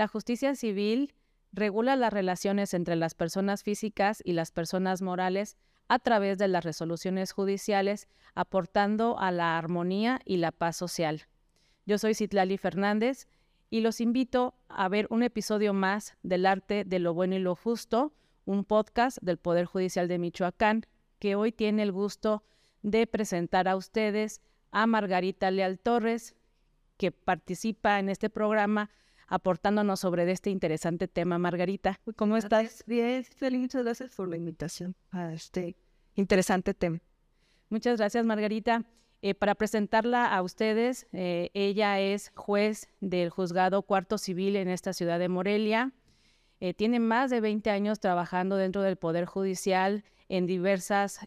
La justicia civil regula las relaciones entre las personas físicas y las personas morales a través de las resoluciones judiciales, aportando a la armonía y la paz social. Yo soy Citlali Fernández y los invito a ver un episodio más del arte de lo bueno y lo justo, un podcast del Poder Judicial de Michoacán, que hoy tiene el gusto de presentar a ustedes a Margarita Leal Torres, que participa en este programa aportándonos sobre este interesante tema. Margarita, ¿cómo estás? Bien, feliz, muchas gracias por la invitación a este interesante tema. Muchas gracias, Margarita. Eh, para presentarla a ustedes, eh, ella es juez del juzgado cuarto civil en esta ciudad de Morelia. Eh, tiene más de 20 años trabajando dentro del Poder Judicial en diversas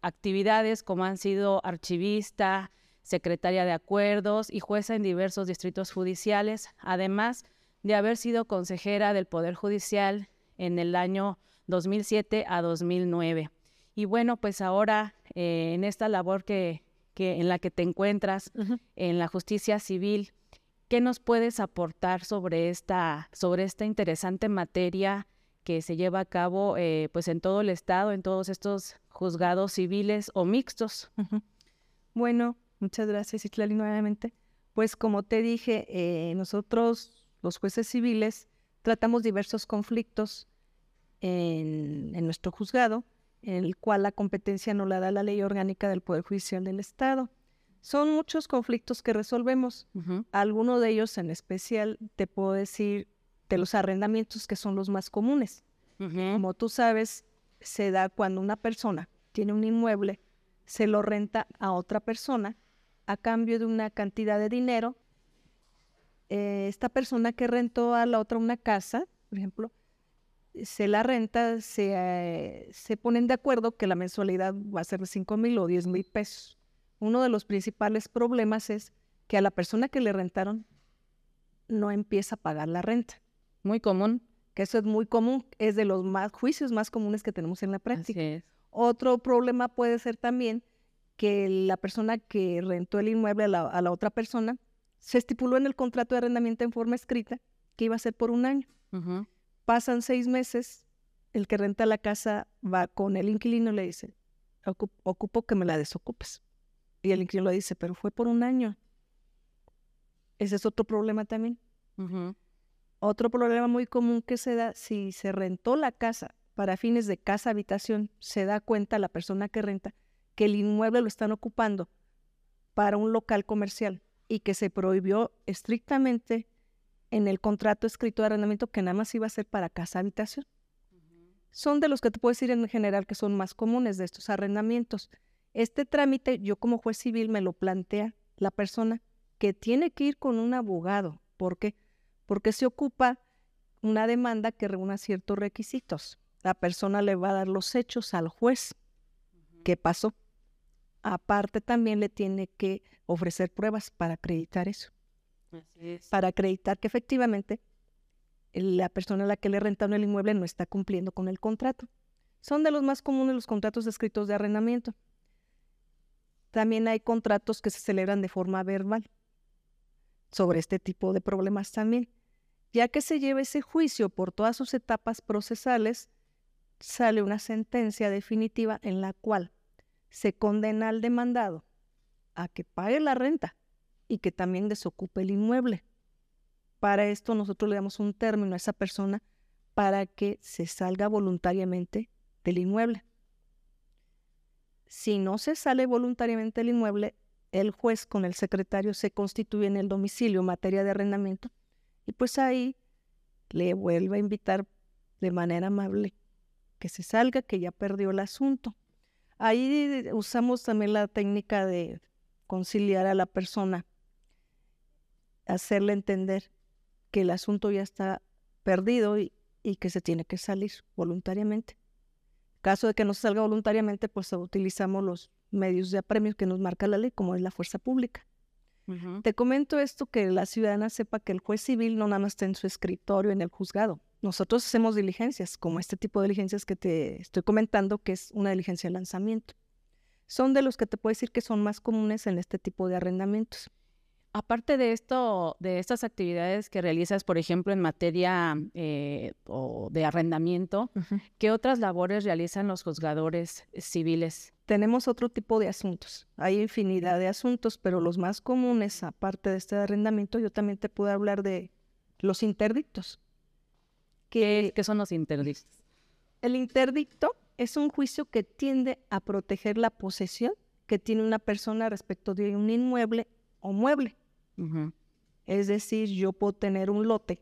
actividades como han sido archivista, secretaria de acuerdos y jueza en diversos distritos judiciales, además de haber sido consejera del Poder Judicial en el año 2007 a 2009. Y bueno, pues ahora en esta labor que, que, en la que te encuentras, en la justicia civil, ¿qué nos puedes aportar sobre esta, sobre esta interesante materia que se lleva a cabo eh, pues en todo el estado, en todos estos juzgados civiles o mixtos? Bueno, muchas gracias, Itlali, nuevamente. Pues como te dije, eh, nosotros, los jueces civiles, tratamos diversos conflictos en, en nuestro juzgado en el cual la competencia no la da la ley orgánica del Poder Judicial del Estado. Son muchos conflictos que resolvemos. Algunos de ellos en especial te puedo decir de los arrendamientos que son los más comunes. Como tú sabes, se da cuando una persona tiene un inmueble, se lo renta a otra persona a cambio de una cantidad de dinero. Eh, esta persona que rentó a la otra una casa, por ejemplo, se la renta, se, eh, se ponen de acuerdo que la mensualidad va a ser de 5 mil o 10 mil pesos. Uno de los principales problemas es que a la persona que le rentaron no empieza a pagar la renta. Muy común. Que eso es muy común, es de los más juicios más comunes que tenemos en la práctica. Otro problema puede ser también que la persona que rentó el inmueble a la, a la, otra persona se estipuló en el contrato de arrendamiento en forma escrita que iba a ser por un año. Pasan seis meses, el que renta la casa va con el inquilino y le dice, ocupo que me la desocupes. Y el inquilino le dice, pero fue por un año. Ese es otro problema también. Otro problema muy común que se da, si se rentó la casa para fines de casa habitación, se da cuenta la persona que renta que el inmueble lo están ocupando para un local comercial y que se prohibió estrictamente en el contrato escrito de arrendamiento que nada más iba a ser para casa habitación. Son de los que te puedo decir en general que son más comunes de estos arrendamientos. Este trámite yo como juez civil me lo plantea la persona que tiene que ir con un abogado. ¿Por qué? Porque se ocupa una demanda que reúna ciertos requisitos. La persona le va a dar los hechos al juez. ¿Qué pasó? Aparte también le tiene que ofrecer pruebas para acreditar eso para acreditar que efectivamente la persona a la que le rentaron el inmueble no está cumpliendo con el contrato. Son de los más comunes los contratos escritos de arrendamiento. También hay contratos que se celebran de forma verbal sobre este tipo de problemas también. Ya que se lleva ese juicio por todas sus etapas procesales, sale una sentencia definitiva en la cual se condena al demandado a que pague la renta y que también desocupe el inmueble. Para esto nosotros le damos un término a esa persona para que se salga voluntariamente del inmueble. Si no se sale voluntariamente del inmueble, el juez con el secretario se constituye en el domicilio en materia de arrendamiento y pues ahí le vuelve a invitar de manera amable que se salga, que ya perdió el asunto. Ahí usamos también la técnica de conciliar a la persona hacerle entender que el asunto ya está perdido y, que se tiene que salir voluntariamente. En caso de que no se salga voluntariamente, pues utilizamos los medios de apremio que nos marca la ley, como es la fuerza pública. Te comento esto, que la ciudadana sepa que el juez civil no nada más está en su escritorio en el juzgado. Nosotros hacemos diligencias, como este tipo de diligencias que te estoy comentando, que es una diligencia de lanzamiento. Son de los que te puedo decir que son más comunes en este tipo de arrendamientos. Aparte de esto, de estas actividades que realizas, por ejemplo, en materia eh, o de arrendamiento, ¿qué otras labores realizan los juzgadores civiles? Tenemos otro tipo de asuntos. Hay infinidad de asuntos, pero los más comunes, aparte de este arrendamiento, yo también te puedo hablar de los interdictos. ¿Qué, ¿Qué son los interdictos? El interdicto es un juicio que tiende a proteger la posesión que tiene una persona respecto de un inmueble o mueble. Es decir, yo puedo tener un lote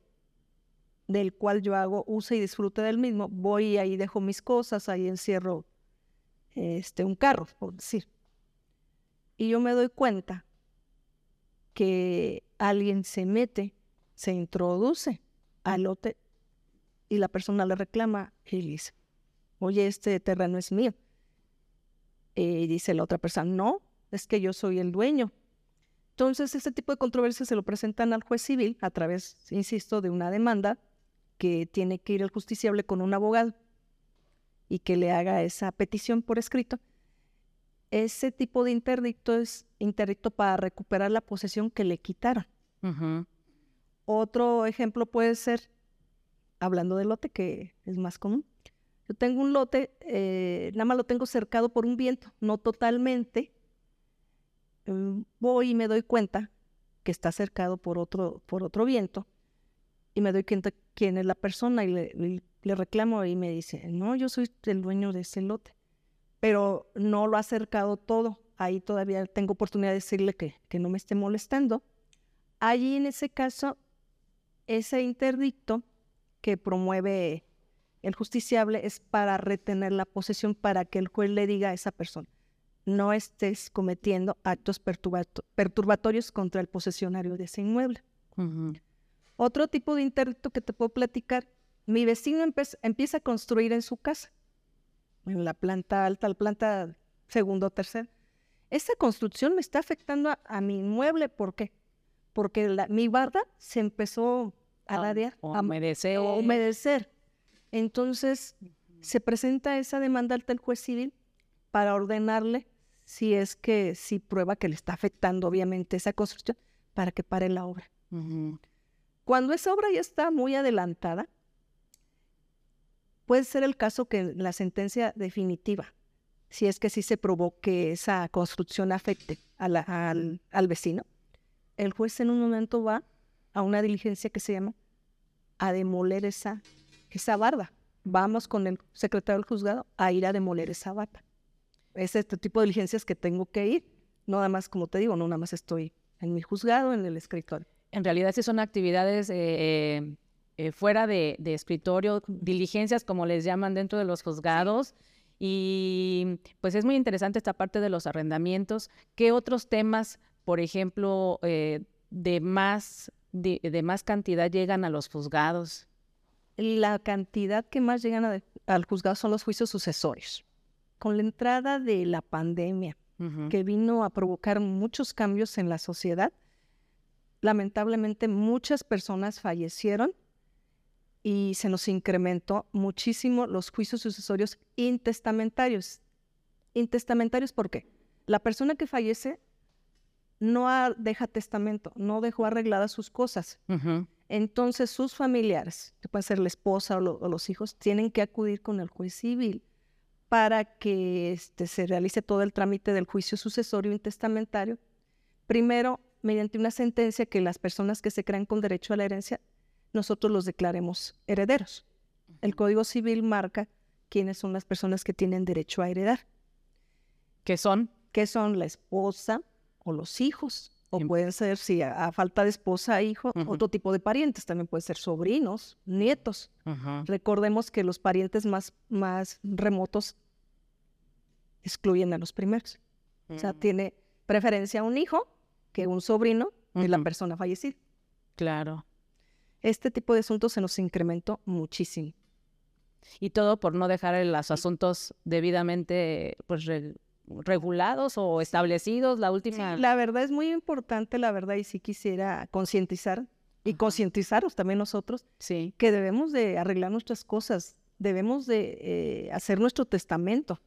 del cual yo hago uso y disfrute del mismo. Voy y ahí dejo mis cosas, ahí encierro este, un carro, por decir. Y yo me doy cuenta que alguien se mete, se introduce al lote y la persona le reclama y dice, oye, este terreno es mío. Y dice la otra persona, no, es que yo soy el dueño. Entonces, este tipo de controversias se lo presentan al juez civil a través, insisto, de una demanda que tiene que ir al justiciable con un abogado y que le haga esa petición por escrito. Ese tipo de interdicto es interdicto para recuperar la posesión que le quitaron. Otro ejemplo puede ser, hablando del lote, que es más común. Yo tengo un lote, eh, nada más lo tengo cercado por un viento, no totalmente, Mm, voy y me doy cuenta que está cercado por otro, por otro viento y me doy cuenta quién es la persona y le, reclamo y me dice, no, yo soy el dueño de ese lote, pero no lo ha cercado todo. Ahí todavía tengo oportunidad de decirle que, que no me esté molestando. Allí en ese caso, ese interdicto que promueve el justiciable es para retener la posesión para que el juez le diga a esa persona, no estés cometiendo actos perturbatorios contra el posesionario de ese inmueble. Otro tipo de interdicto que te puedo platicar, mi vecino empieza a construir en su casa, en la planta alta, la planta segundo o tercera. Esta construcción me está afectando a, mi inmueble, ¿por qué? Porque mi barda se empezó a radiar, a humedecer. humedecer. Entonces, se presenta esa demanda ante el juez civil para ordenarle si es que si prueba que le está afectando obviamente esa construcción para que pare la obra. Cuando esa obra ya está muy adelantada, puede ser el caso que la sentencia definitiva, si es que sí se probó que esa construcción afecte al, al, vecino, el juez en un momento va a una diligencia que se llama a demoler esa, esa barda. Vamos con el secretario del juzgado a ir a demoler esa barda es este tipo de diligencias que tengo que ir. No nada más, como te digo, no nada más estoy en mi juzgado, en el escritorio. En realidad sí son actividades eh, eh, eh, fuera de, escritorio, diligencias como les llaman dentro de los juzgados. Y pues es muy interesante esta parte de los arrendamientos. ¿Qué otros temas, por ejemplo, de, más, de, más cantidad llegan a los juzgados? La cantidad que más llegan al juzgado son los juicios sucesorios con la entrada de la pandemia, que vino a provocar muchos cambios en la sociedad, lamentablemente muchas personas fallecieron y se nos incrementó muchísimo los juicios sucesorios intestamentarios. Intestamentarios, ¿por qué? La persona que fallece no deja testamento, no dejó arregladas sus cosas. Entonces sus familiares, que puede ser la esposa o, los hijos, tienen que acudir con el juez civil para que este, se realice todo el trámite del juicio sucesorio intestamentario. Primero, mediante una sentencia que las personas que se crean con derecho a la herencia, nosotros los declaremos herederos. El Código Civil marca quiénes son las personas que tienen derecho a heredar. ¿Qué son? Que son la esposa o los hijos, o pueden ser, si a, falta de esposa, hijo, otro tipo de parientes, también pueden ser sobrinos, nietos. Recordemos que los parientes más, más remotos excluyen a los primeros. O sea, mm. tiene preferencia un hijo que un sobrino de la persona fallecida. Claro. Este tipo de asuntos se nos incrementó muchísimo. Y todo por no dejar los asuntos debidamente pues, regulados o establecidos. La última. la verdad es muy importante, la verdad, y sí quisiera concientizar y concientizaros también nosotros sí. que debemos de arreglar nuestras cosas, debemos de eh, hacer nuestro testamento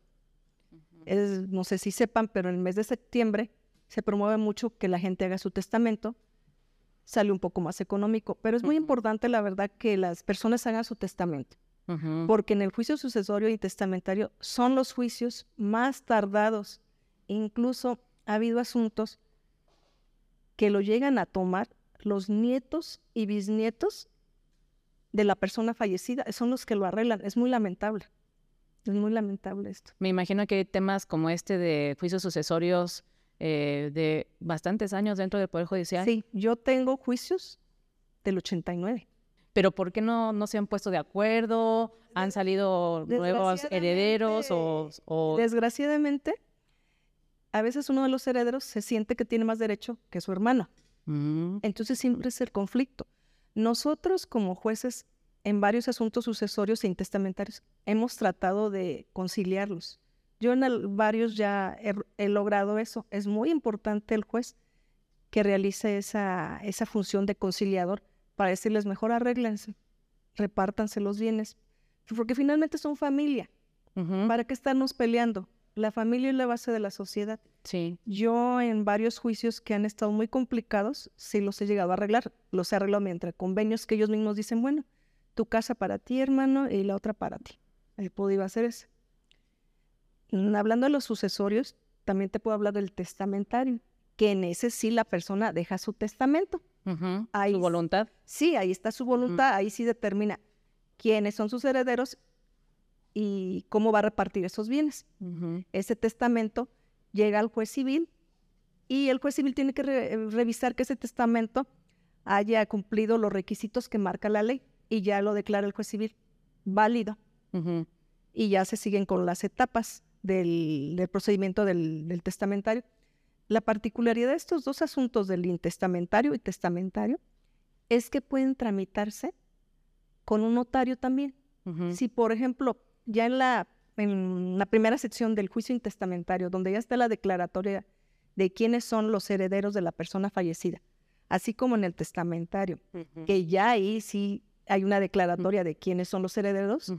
no sé si sepan, pero en el mes de septiembre se promueve mucho que la gente haga su testamento, sale un poco más económico, pero es muy importante, la verdad, que las personas hagan su testamento, porque en el juicio sucesorio y testamentario son los juicios más tardados. Incluso ha habido asuntos que lo llegan a tomar los nietos y bisnietos de la persona fallecida, son los que lo arreglan. Es muy lamentable. Es muy lamentable esto. Me imagino que hay temas como este de juicios sucesorios eh, de bastantes años dentro del Poder Judicial. Sí, yo tengo juicios del 89. Pero ¿por qué no, no se han puesto de acuerdo? ¿Han salido nuevos herederos o, Desgraciadamente, a veces uno de los herederos se siente que tiene más derecho que su hermano. Mm. Entonces siempre es el conflicto. Nosotros como jueces en varios asuntos sucesorios e intestamentarios hemos tratado de conciliarlos. Yo en varios ya he, logrado eso. Es muy importante el juez que realice esa, esa función de conciliador para decirles mejor arréglense, repártanse los bienes, porque finalmente son familia. ¿Para qué estarnos peleando? La familia es la base de la sociedad. Sí. Yo en varios juicios que han estado muy complicados, sí los he llegado a arreglar. Los he arreglado mientras convenios que ellos mismos dicen, bueno, tu casa para ti, hermano, y la otra para ti. He podido hacer eso. Mm, hablando de los sucesorios, también te puedo hablar del testamentario, que en ese sí la persona deja su testamento. Su voluntad. Sí, ahí está su voluntad, ahí sí determina quiénes son sus herederos y cómo va a repartir esos bienes. Ese testamento llega al juez civil y el juez civil tiene que revisar que ese testamento haya cumplido los requisitos que marca la ley y ya lo declara el juez civil válido. Y ya se siguen con las etapas del, procedimiento del, testamentario. La particularidad de estos dos asuntos del intestamentario y testamentario es que pueden tramitarse con un notario también. Si, por ejemplo, ya en la, en la primera sección del juicio intestamentario, donde ya está la declaratoria de quiénes son los herederos de la persona fallecida, así como en el testamentario, que ya ahí sí hay una declaratoria de quiénes son los herederos,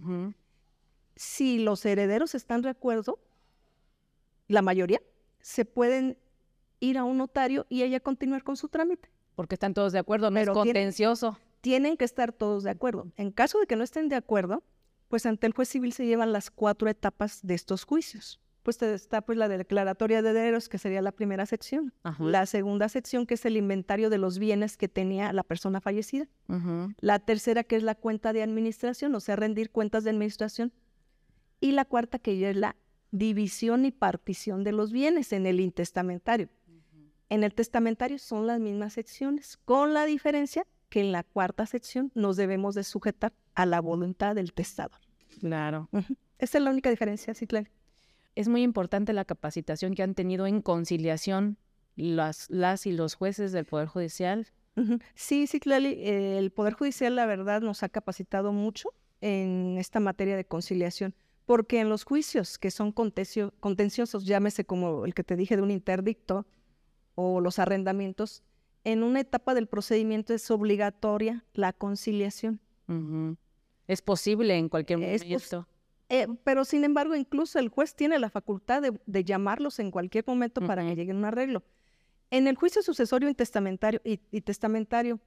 si los herederos están de acuerdo, la mayoría, se pueden ir a un notario y ella continuar con su trámite. Porque están todos de acuerdo, no es contencioso. Tienen, que estar todos de acuerdo. En caso de que no estén de acuerdo, pues ante el juez civil se llevan las cuatro etapas de estos juicios. Pues está pues la declaratoria de herederos, que sería la primera sección. La segunda sección, que es el inventario de los bienes que tenía la persona fallecida. La tercera, que es la cuenta de administración, o sea, rendir cuentas de administración y la cuarta que ya es la división y partición de los bienes en el intestamentario. En el testamentario son las mismas secciones, con la diferencia que en la cuarta sección nos debemos de sujetar a la voluntad del testador. Claro. Esa es la única diferencia, sí, claro. Es muy importante la capacitación que han tenido en conciliación las, las y los jueces del Poder Judicial. Sí, sí, Clali, el Poder Judicial, la verdad, nos ha capacitado mucho en esta materia de conciliación porque en los juicios que son contenciosos, llámese como el que te dije de un interdicto o los arrendamientos, en una etapa del procedimiento es obligatoria la conciliación. Es posible en cualquier momento. Eh, pero sin embargo, incluso el juez tiene la facultad de, llamarlos en cualquier momento para que lleguen a un arreglo. En el juicio sucesorio y testamentario, y testamentario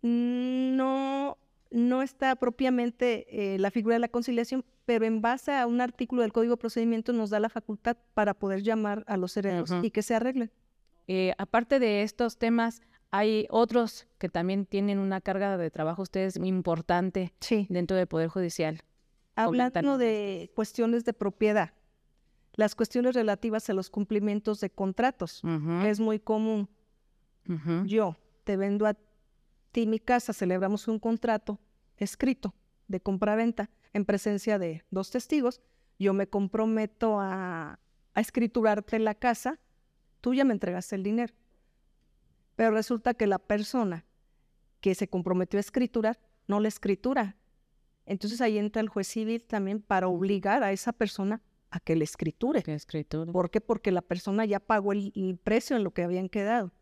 no no está propiamente eh, la figura de la conciliación, pero en base a un artículo del Código de Procedimiento nos da la facultad para poder llamar a los herederos y que se arreglen. Eh, aparte de estos temas, hay otros que también tienen una carga de trabajo ustedes importante dentro del Poder Judicial. Hablando de cuestiones de propiedad, las cuestiones relativas a los cumplimientos de contratos, es muy común. Yo te vendo a ti mi casa celebramos un contrato escrito de compra-venta en presencia de dos testigos, yo me comprometo a, a escriturarte la casa, tú ya me entregaste el dinero. Pero resulta que la persona que se comprometió a escriturar no la escritura. Entonces ahí entra el juez civil también para obligar a esa persona a que le escriture. Que escriture. ¿Por qué? Porque la persona ya pagó el, precio en lo que habían quedado.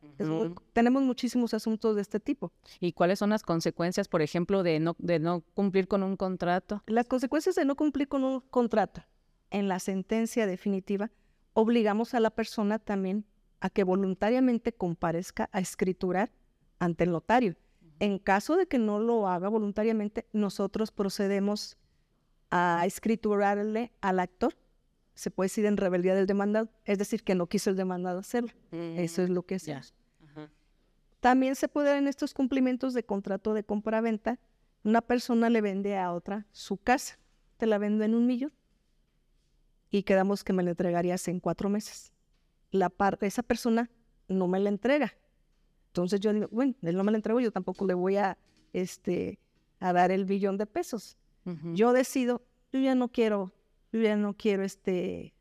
tenemos muchísimos asuntos de este tipo. ¿Y cuáles son las consecuencias, por ejemplo, de no, de no cumplir con un contrato? Las consecuencias de no cumplir con un contrato, en la sentencia definitiva, obligamos a la persona también a que voluntariamente comparezca a escriturar ante el notario. En caso de que no lo haga voluntariamente, nosotros procedemos a escriturarle al actor. Se puede decir en rebeldía del demandado, es decir, que no quiso el demandado hacerlo. Eso es lo que hacemos. También se puede dar en estos cumplimientos de contrato de compra-venta, una persona le vende a otra su casa, te la vendo en un millón y quedamos que me la entregarías en cuatro meses. La parte, esa persona no me la entrega, entonces yo digo, bueno, él no me lo entregó, yo tampoco le voy a, este, a dar el billón de pesos. Yo decido, yo ya no quiero, yo ya no quiero este,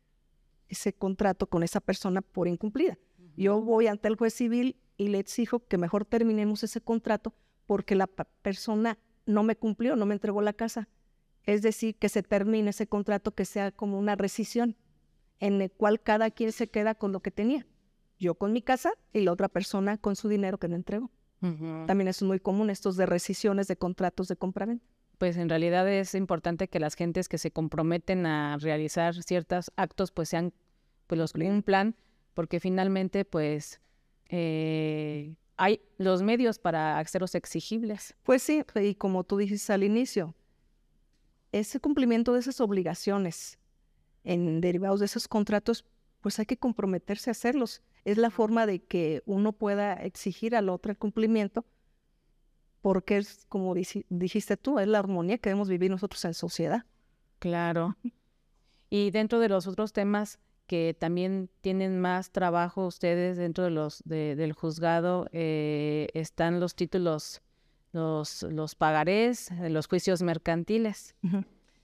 ese contrato con esa persona por incumplida. Yo voy ante el juez civil y le exijo que mejor terminemos ese contrato porque la persona no me cumplió, no me entregó la casa. Es decir, que se termine ese contrato, que sea como una rescisión, en el cual cada quien se queda con lo que tenía yo con mi casa y la otra persona con su dinero que no entregó. También es muy común estos de rescisiones de contratos de compraventa. Pues en realidad es importante que las gentes que se comprometen a realizar ciertos actos pues sean pues los un plan porque finalmente pues eh, hay los medios para hacerlos exigibles. Pues sí, y como tú dijiste al inicio, ese cumplimiento de esas obligaciones en derivados de esos contratos, pues hay que comprometerse a hacerlos es la forma de que uno pueda exigir al otro el cumplimiento, porque es, como dijiste tú, es la armonía que debemos vivir nosotros en sociedad. Claro. Y dentro de los otros temas que también tienen más trabajo ustedes dentro de los del juzgado eh, están los títulos, los, los pagarés, los juicios mercantiles.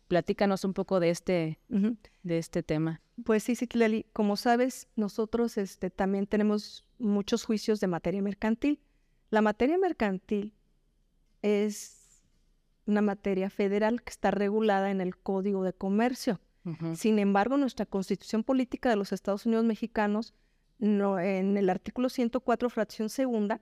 Platícanos un poco de este, de este tema. Pues sí, sí. Como sabes, nosotros este, también tenemos muchos juicios de materia mercantil. La materia mercantil es una materia federal que está regulada en el Código de Comercio. Sin embargo, nuestra Constitución Política de los Estados Unidos Mexicanos, no, en el artículo 104, fracción segunda,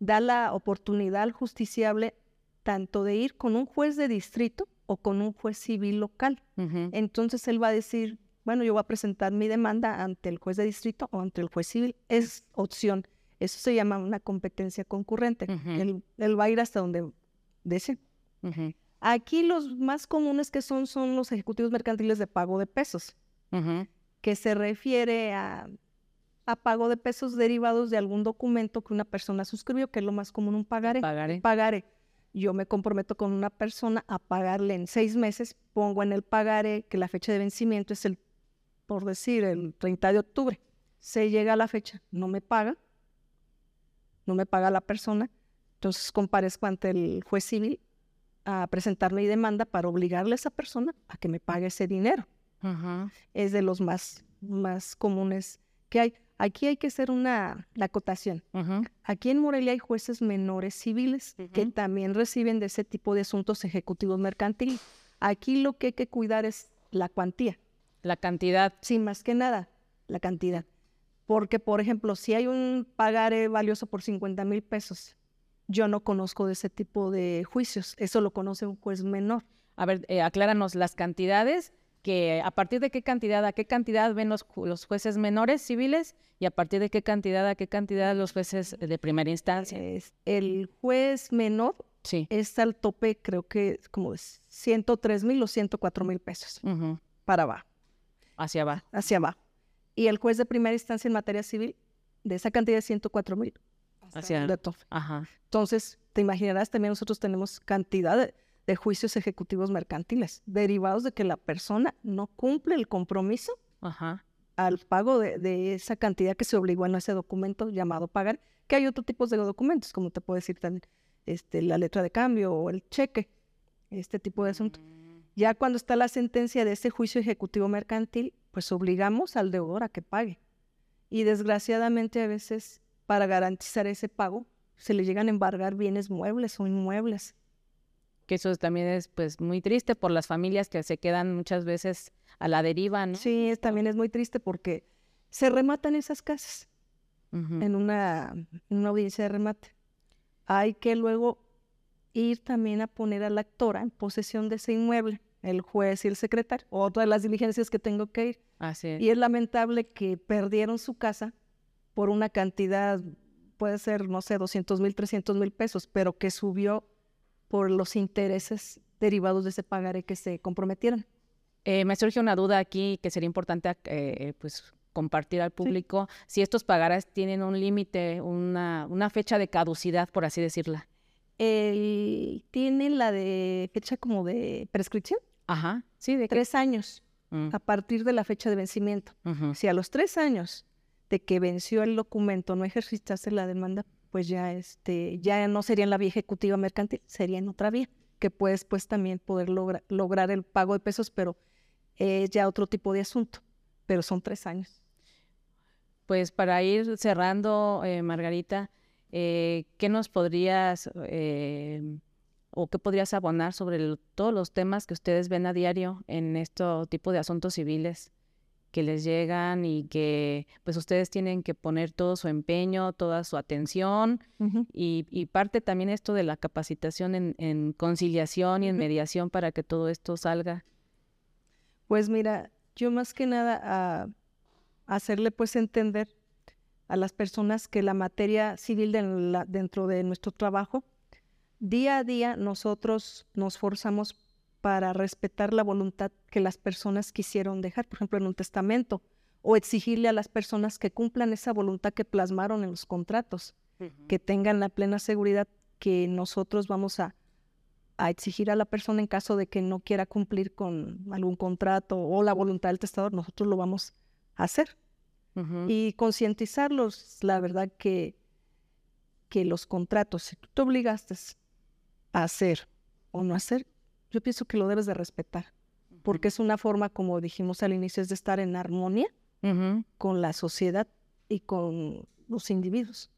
da la oportunidad al justiciable tanto de ir con un juez de distrito o con un juez civil local. Entonces él va a decir, bueno, yo voy a presentar mi demanda ante el juez de distrito o ante el juez civil. Es opción. Eso se llama una competencia concurrente. él, va a ir hasta donde desee. Aquí los más comunes que son son los ejecutivos mercantiles de pago de pesos, que se refiere a, a, pago de pesos derivados de algún documento que una persona suscribió, que es lo más común, un pagaré. Pagaré. pagaré yo me comprometo con una persona a pagarle en seis meses, pongo en el pagaré que la fecha de vencimiento es el, por decir, el 30 de octubre. Se llega a la fecha, no me paga, no me paga la persona, entonces comparezco ante el juez civil a presentar mi demanda para obligarle a esa persona a que me pague ese dinero. Es de los más, más comunes que hay. Aquí hay que hacer una acotación. Aquí en Morelia hay jueces menores civiles que también reciben de ese tipo de asuntos ejecutivos mercantiles. Aquí lo que hay que cuidar es la cuantía. La cantidad. Sí, más que nada, la cantidad. Porque, por ejemplo, si hay un pagaré valioso por 50 mil pesos, yo no conozco de ese tipo de juicios. Eso lo conoce un juez menor. A ver, eh, acláranos las cantidades que a partir de qué cantidad a qué cantidad ven los, jueces menores civiles y a partir de qué cantidad a qué cantidad los jueces de primera instancia. el juez menor sí. es al tope, creo que como 103 mil o 104 mil pesos para abajo. Hacia abajo. Hacia abajo. Y el juez de primera instancia en materia civil, de esa cantidad de 104 mil. Hacia de tope. Ajá. Entonces, te imaginarás, también nosotros tenemos cantidad de, de juicios ejecutivos mercantiles, derivados de que la persona no cumple el compromiso al pago de, esa cantidad que se obligó en ese documento llamado pagar, que hay otros tipos de documentos, como te puedo decir también este, la letra de cambio o el cheque, este tipo de asunto. Mm. Ya cuando está la sentencia de ese juicio ejecutivo mercantil, pues obligamos al deudor a que pague. Y desgraciadamente a veces para garantizar ese pago se le llegan a embargar bienes muebles o inmuebles que eso también es pues muy triste por las familias que se quedan muchas veces a la deriva, ¿no? Sí, también es muy triste porque se rematan esas casas en, una, una audiencia de remate. Hay que luego ir también a poner a la actora en posesión de ese inmueble, el juez y el secretario, otra de las diligencias que tengo que ir. Así Y es lamentable que perdieron su casa por una cantidad, puede ser, no sé, 200 mil, 300 mil pesos, pero que subió por los intereses derivados de ese pagaré que se comprometieron. Eh, me surge una duda aquí que sería importante eh, pues, compartir al público. Si estos pagares tienen un límite, una, una, fecha de caducidad, por así decirla. tienen la de fecha como de prescripción. Ajá, sí, de tres años mm. a partir de la fecha de vencimiento. Si a los tres años de que venció el documento no ejercitaste la demanda, pues ya este, ya no sería en la vía ejecutiva mercantil, sería en otra vía, que puedes pues también poder lograr el pago de pesos, pero es ya otro tipo de asunto, pero son tres años. Pues para ir cerrando, eh, Margarita, eh, ¿qué nos podrías eh, o qué podrías abonar sobre todos los temas que ustedes ven a diario en este tipo de asuntos civiles que les llegan y que pues ustedes tienen que poner todo su empeño, toda su atención y, parte también esto de la capacitación en, conciliación y en mediación para que todo esto salga? Pues mira, yo más que nada a hacerle pues entender a las personas que la materia civil dentro de nuestro trabajo Día a día nosotros nos forzamos para respetar la voluntad que las personas quisieron dejar, por ejemplo, en un testamento, o exigirle a las personas que cumplan esa voluntad que plasmaron en los contratos, que tengan la plena seguridad que nosotros vamos a, exigir a la persona en caso de que no quiera cumplir con algún contrato o la voluntad del testador, nosotros lo vamos a hacer. Y concientizarlos, la verdad que, que los contratos, si tú te obligaste hacer o no hacer, yo pienso que lo debes de respetar, porque es una forma, como dijimos al inicio, es de estar en armonía con la sociedad y con los individuos.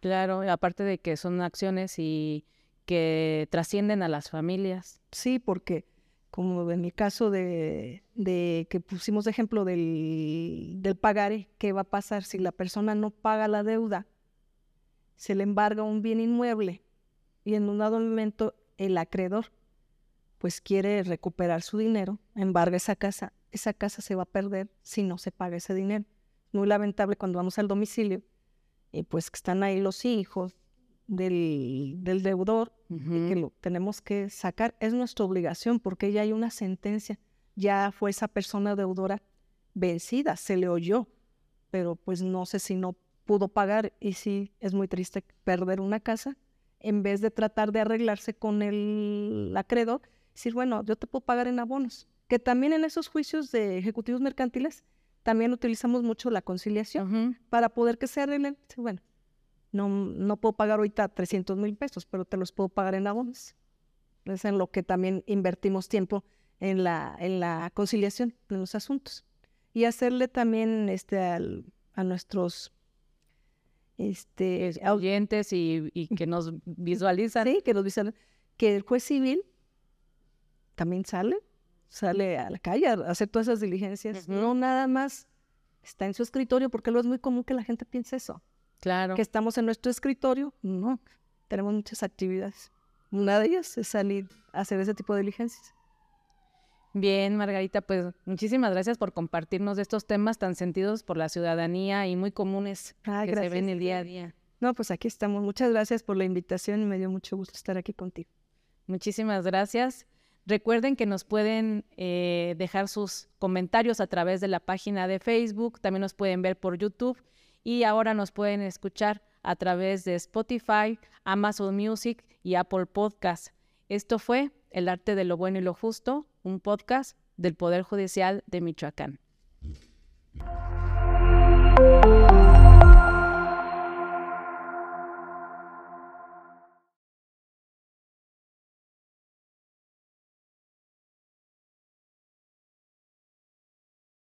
Claro, aparte de que son acciones y que trascienden a las familias. Sí, porque como en mi caso de, de que pusimos de ejemplo del, del pagaré, ¿qué va a pasar si la persona no paga la deuda? Se le embarga un bien inmueble y en un dado momento el acreedor pues quiere recuperar su dinero, embarga esa casa, esa casa se va a perder si no se paga ese dinero. Muy lamentable cuando vamos al domicilio y pues que están ahí los hijos del, del deudor y que lo tenemos que sacar. Es nuestra obligación porque ya hay una sentencia, ya fue esa persona deudora vencida, se le oyó, pero pues no sé si no pudo pagar y sí es muy triste perder una casa en vez de tratar de arreglarse con el acreedor, decir, bueno, yo te puedo pagar en abonos. Que también en esos juicios de ejecutivos mercantiles también utilizamos mucho la conciliación para poder que se arreglen. Bueno, no, no puedo pagar ahorita 300 mil pesos, pero te los puedo pagar en abonos. Es en lo que también invertimos tiempo en la, en la conciliación, en los asuntos. Y hacerle también este, a nuestros este, oyentes y, que nos visualizan. Sí, que nos visualizan. Que el juez civil también sale, sale a la calle a hacer todas esas diligencias. No nada más está en su escritorio, porque luego es muy común que la gente piense eso. Claro. Que estamos en nuestro escritorio. No, tenemos muchas actividades. Una de ellas es salir a hacer ese tipo de diligencias. Bien, Margarita, pues muchísimas gracias por compartirnos estos temas tan sentidos por la ciudadanía y muy comunes que se ven el día a día. No, pues aquí estamos. Muchas gracias por la invitación y me dio mucho gusto estar aquí contigo. Muchísimas gracias. Recuerden que nos pueden eh, dejar sus comentarios a través de la página de Facebook, también nos pueden ver por YouTube y ahora nos pueden escuchar a través de Spotify, Amazon Music y Apple Podcast. Esto fue El arte de lo bueno y lo justo un podcast del Poder Judicial de Michoacán.